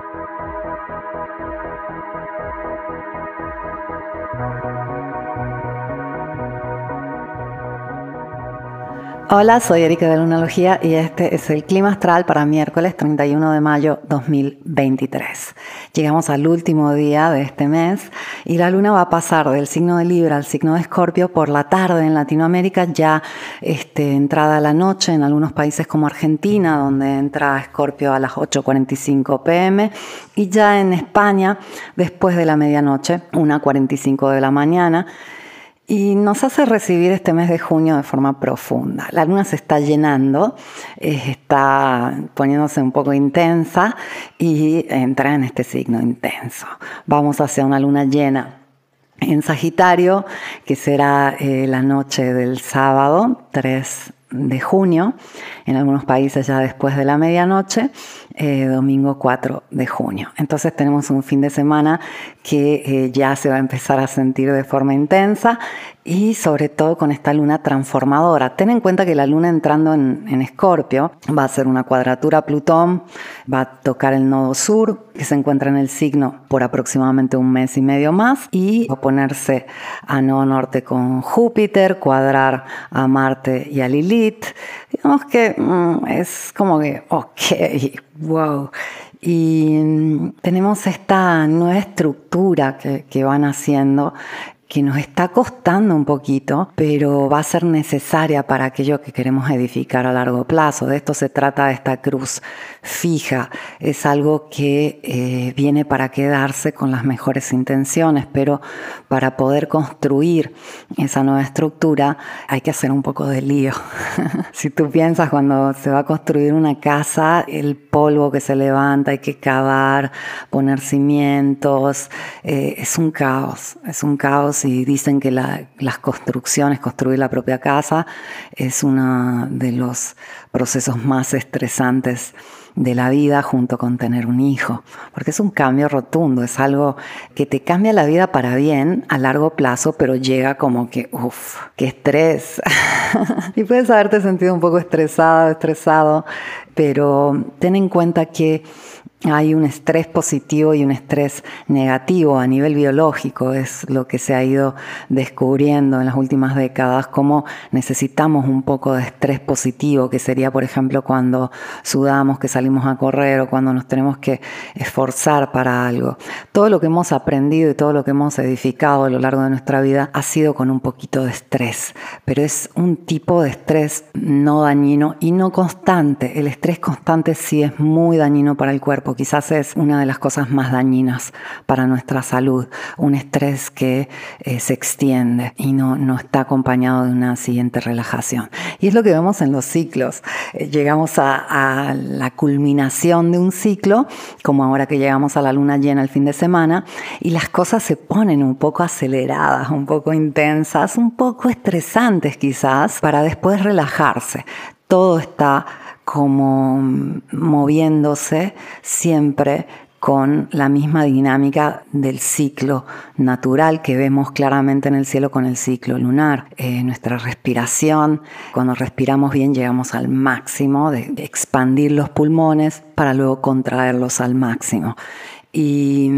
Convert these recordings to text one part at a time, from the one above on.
Thank you. Hola, soy Erika de Lunalogía y este es el clima astral para miércoles 31 de mayo 2023. Llegamos al último día de este mes y la luna va a pasar del signo de Libra al signo de Escorpio por la tarde en Latinoamérica, ya este, entrada la noche en algunos países como Argentina, donde entra Escorpio a las 8.45 pm y ya en España después de la medianoche, 1.45 de la mañana y nos hace recibir este mes de junio de forma profunda. La luna se está llenando, eh, está poniéndose un poco intensa y entra en este signo intenso. Vamos hacia una luna llena en Sagitario, que será eh, la noche del sábado 3 de junio, en algunos países ya después de la medianoche, eh, domingo 4 de junio. Entonces tenemos un fin de semana que ya se va a empezar a sentir de forma intensa y sobre todo con esta luna transformadora. Ten en cuenta que la luna entrando en, Escorpio va a ser una cuadratura Plutón, va a tocar el nodo sur, que se encuentra en el signo por aproximadamente un mes y medio más, y va a ponerse a nodo norte con Júpiter, cuadrar a Marte y a Lilith. Digamos que mm, es como que, ok, wow. Y mm, tenemos esta nueva estructura que, que van haciendo que nos está costando un poquito, pero va a ser necesaria para aquello que queremos edificar a largo plazo. De esto se trata esta cruz fija. Es algo que eh, viene para quedarse con las mejores intenciones, pero para poder construir esa nueva estructura hay que hacer un poco de lío. si tú piensas cuando se va a construir una casa, el polvo que se levanta, hay que cavar, poner cimientos, eh, es un caos, es un caos y dicen que las construcciones, construir la propia casa, es uno de los procesos más estresantes de la vida junto con tener un hijo, porque es un cambio rotundo, es algo que te cambia la vida para bien a largo plazo, pero llega como que, uff, qué estrés. y puedes haberte sentido un poco estresado, estresado, pero ten en cuenta que hay un estrés positivo y un estrés negativo a nivel biológico, es lo que se ha ido descubriendo en las últimas décadas, cómo necesitamos un poco de estrés positivo, que sería, por ejemplo, cuando sudamos, que salimos a correr o cuando nos tenemos que esforzar para algo. Todo lo que hemos aprendido y todo lo que hemos edificado a lo largo de nuestra vida ha sido con un poquito de estrés, pero es un tipo de estrés no dañino y no constante. El estrés constante sí es muy dañino para el cuerpo quizás es una de las cosas más dañinas para nuestra salud, un estrés que eh, se extiende y no, no está acompañado de una siguiente relajación. Y es lo que vemos en los ciclos. Eh, llegamos a, la culminación de un ciclo, como ahora que llegamos a la luna llena el fin de semana, y las cosas se ponen un poco aceleradas, un poco intensas, un poco estresantes quizás, para después relajarse. Todo está como moviéndose siempre con la misma dinámica del ciclo natural que vemos claramente en el cielo con el ciclo lunar. Eh, nuestra respiración, cuando respiramos bien llegamos al máximo de expandir los pulmones para luego contraerlos al máximo. Y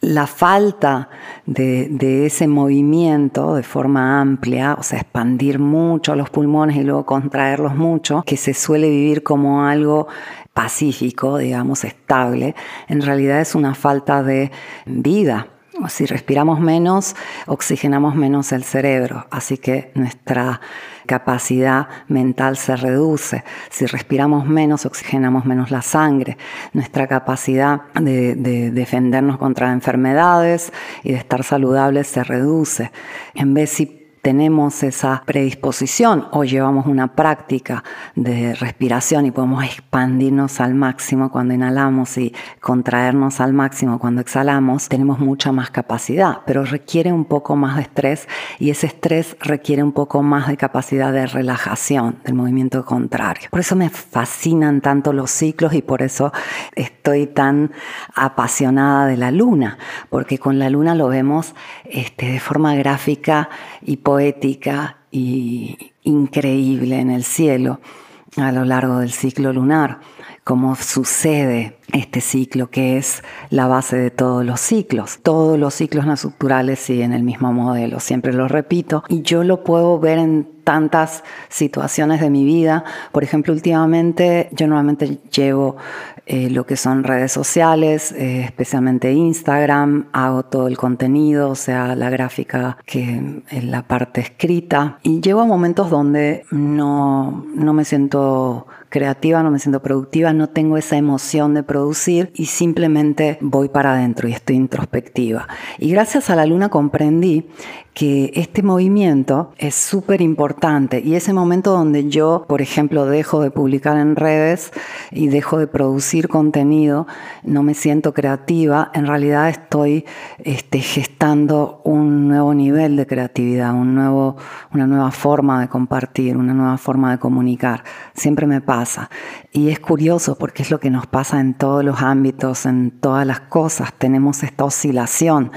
la falta de, ese movimiento de forma amplia, o sea, expandir mucho los pulmones y luego contraerlos mucho, que se suele vivir como algo pacífico, digamos, estable, en realidad es una falta de vida. Si respiramos menos, oxigenamos menos el cerebro, así que nuestra capacidad mental se reduce. Si respiramos menos, oxigenamos menos la sangre. Nuestra capacidad de, defendernos contra enfermedades y de estar saludables se reduce. En vez si tenemos esa predisposición o llevamos una práctica de respiración y podemos expandirnos al máximo cuando inhalamos y contraernos al máximo cuando exhalamos, tenemos mucha más capacidad, pero requiere un poco más de estrés y ese estrés requiere un poco más de capacidad de relajación del movimiento contrario. Por eso me fascinan tanto los ciclos y por eso estoy tan apasionada de la luna, porque con la luna lo vemos este, de forma gráfica y poética y increíble en el cielo a lo largo del ciclo lunar. Cómo sucede este ciclo que es la base de todos los ciclos. Todos los ciclos naturales siguen el mismo modelo, siempre lo repito, y yo lo puedo ver en tantas situaciones de mi vida. Por ejemplo, últimamente yo normalmente llevo eh, lo que son redes sociales, eh, especialmente Instagram, hago todo el contenido, o sea, la gráfica que es la parte escrita, y llevo momentos donde no, no me siento creativa, no me siento productiva, no tengo esa emoción de producir y simplemente voy para adentro y estoy introspectiva. Y gracias a la luna comprendí que este movimiento es súper importante y ese momento donde yo, por ejemplo, dejo de publicar en redes y dejo de producir contenido, no me siento creativa, en realidad estoy este, gestando un nuevo nivel de creatividad, una nueva forma de compartir, una nueva forma de comunicar. Siempre me pasa. Y es curioso porque es lo que nos pasa en todos los ámbitos, en todas las cosas. Tenemos esta oscilación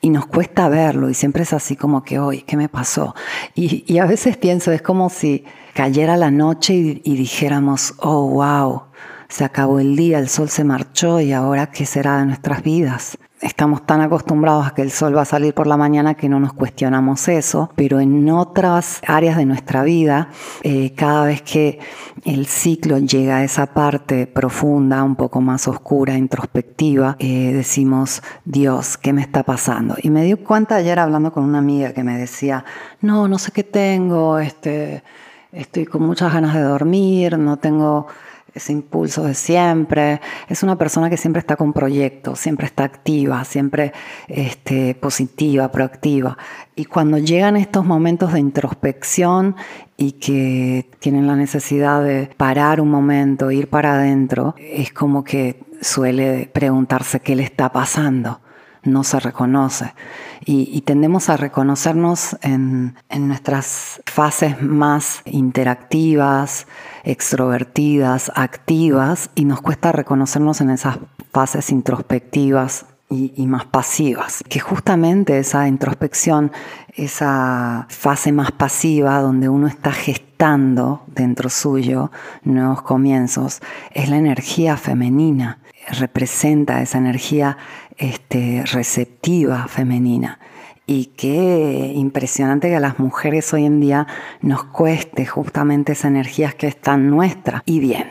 y nos cuesta verlo y siempre es así como que hoy, ¿qué me pasó? Y, a veces pienso, es como si cayera la noche y, y dijéramos, oh, wow, se acabó el día, el sol se marchó y ahora qué será de nuestras vidas estamos tan acostumbrados a que el sol va a salir por la mañana que no nos cuestionamos eso, pero en otras áreas de nuestra vida, eh, cada vez que el ciclo llega a esa parte profunda, un poco más oscura, introspectiva, eh, decimos, Dios, ¿qué me está pasando? Y me di cuenta ayer hablando con una amiga que me decía, no, no sé qué tengo, este, estoy con muchas ganas de dormir, no tengo ese impulso de siempre. Es una persona que siempre está con proyectos, siempre está activa, siempre este, positiva, proactiva. Y cuando llegan estos momentos de introspección y que tienen la necesidad de parar un momento, ir para adentro, es como que suele preguntarse qué le está pasando. No se reconoce. Y, tendemos a reconocernos en, nuestras fases más interactivas, extrovertidas, activas, y nos cuesta reconocernos en esas fases introspectivas y, más pasivas. Que justamente esa introspección, esa fase más pasiva donde uno está dentro suyo nuevos comienzos, es la energía femenina. Representa esa energía este, receptiva femenina. Y qué impresionante que a las mujeres hoy en día nos cueste justamente esa energía que es tan nuestra. Y bien,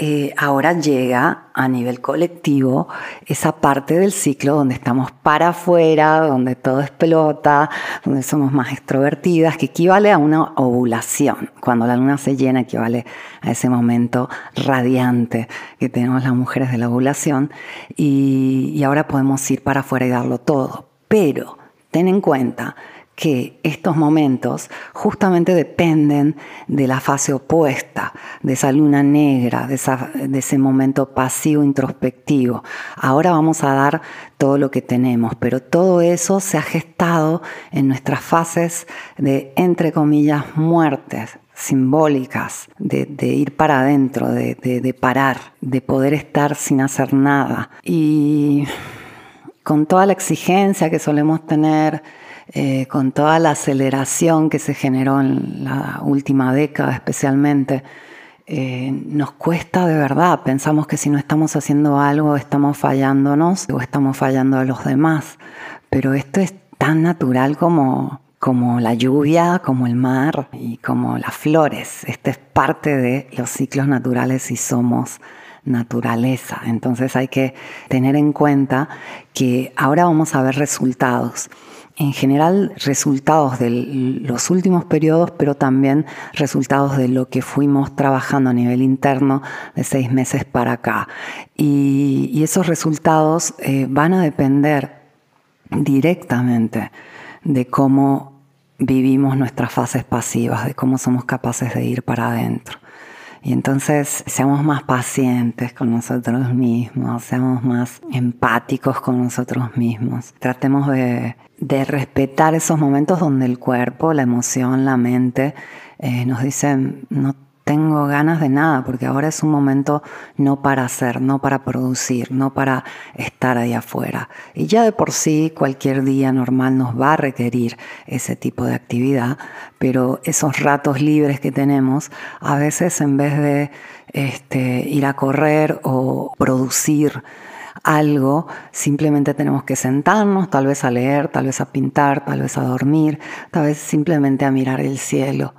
eh, ahora llega a nivel colectivo esa parte del ciclo donde estamos para afuera, donde todo explota, donde somos más extrovertidas, que equivale a una ovulación. Cuando la luna se llena, equivale a ese momento radiante que tenemos las mujeres de la ovulación. Y, y ahora podemos ir para afuera y darlo todo. Pero ten en cuenta que estos momentos justamente dependen de la fase opuesta, de esa luna negra, de, ese momento pasivo introspectivo. Ahora vamos a dar todo lo que tenemos, pero todo eso se ha gestado en nuestras fases de, entre comillas, muertes simbólicas, de, ir para adentro, de, de parar, de poder estar sin hacer nada. Y con toda la exigencia que solemos tener, eh, con toda la aceleración que se generó en la última década especialmente, eh, nos cuesta de verdad. Pensamos que si no estamos haciendo algo estamos fallándonos o estamos fallando a los demás. Pero esto es tan natural como, como la lluvia, como el mar y como las flores. Esta es parte de los ciclos naturales y somos naturaleza. Entonces hay que tener en cuenta que ahora vamos a ver resultados. En general, resultados de los últimos periodos, pero también resultados de lo que fuimos trabajando a nivel interno de seis meses para acá. Y, esos resultados eh, van a depender directamente de cómo vivimos nuestras fases pasivas, de cómo somos capaces de ir para adentro. Y entonces seamos más pacientes con nosotros mismos, seamos más empáticos con nosotros mismos. Tratemos de, respetar esos momentos donde el cuerpo, la emoción, la mente eh, nos dicen, no tengo ganas de nada, porque ahora es un momento no para hacer, no para producir, no para estar ahí afuera. Y ya de por sí cualquier día normal nos va a requerir ese tipo de actividad, pero esos ratos libres que tenemos, a veces en vez de este, ir a correr o producir, algo, simplemente tenemos que sentarnos, tal vez a leer, tal vez a pintar, tal vez a dormir, tal vez simplemente a mirar el cielo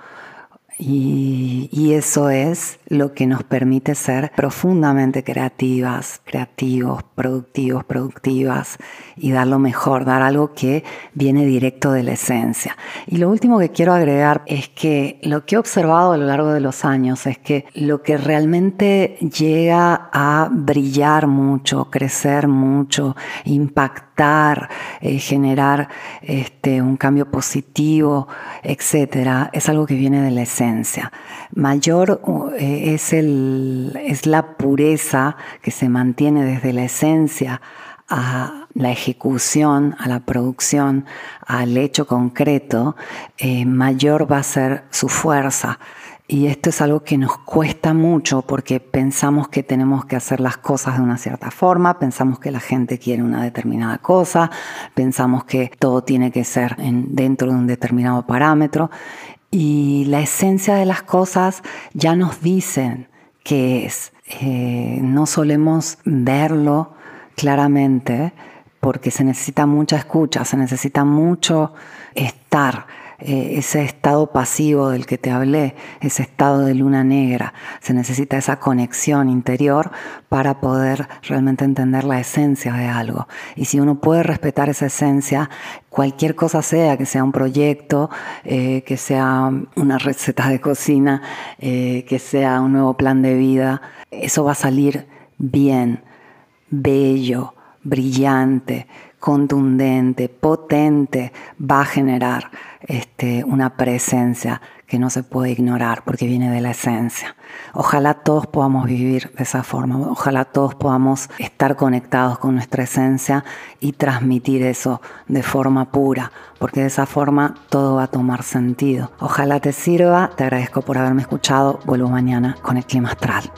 y, eso es lo que nos permite ser profundamente creativas, creativos, productivos, productivas y dar lo mejor, dar algo que viene directo de la esencia. Y lo último que quiero agregar es que lo que he observado a lo largo de los años es que lo que realmente llega a brillar mucho, crecer mucho, impactar, eh, generar este, un cambio positivo, etcétera, es algo que viene de la esencia. Mayor eh, es, el, es la pureza que se mantiene desde la esencia a la ejecución, a la producción, al hecho concreto, eh, mayor va a ser su fuerza. Y esto es algo que nos cuesta mucho porque pensamos que tenemos que hacer las cosas de una cierta forma, pensamos que la gente quiere una determinada cosa, pensamos que todo tiene que ser dentro de un determinado parámetro. Y la esencia de las cosas ya nos dicen qué es. Eh, no solemos verlo claramente porque se necesita mucha escucha, se necesita mucho estar eh, ese estado pasivo del que te hablé, ese estado de luna negra. Se necesita esa conexión interior para poder realmente entender la esencia de algo. Y si uno puede respetar esa esencia, cualquier cosa sea, que sea un proyecto, eh, que sea una receta de cocina, eh, que sea un nuevo plan de vida, eso va a salir bien, bello, brillante, contundente, potente, va a generar este, una presencia que no se puede ignorar porque viene de la esencia. Ojalá todos podamos vivir de esa forma, ojalá todos podamos estar conectados con nuestra esencia y transmitir eso de forma pura, porque de esa forma todo va a tomar sentido. Ojalá te sirva, te agradezco por haberme escuchado, vuelvo mañana con el clima astral.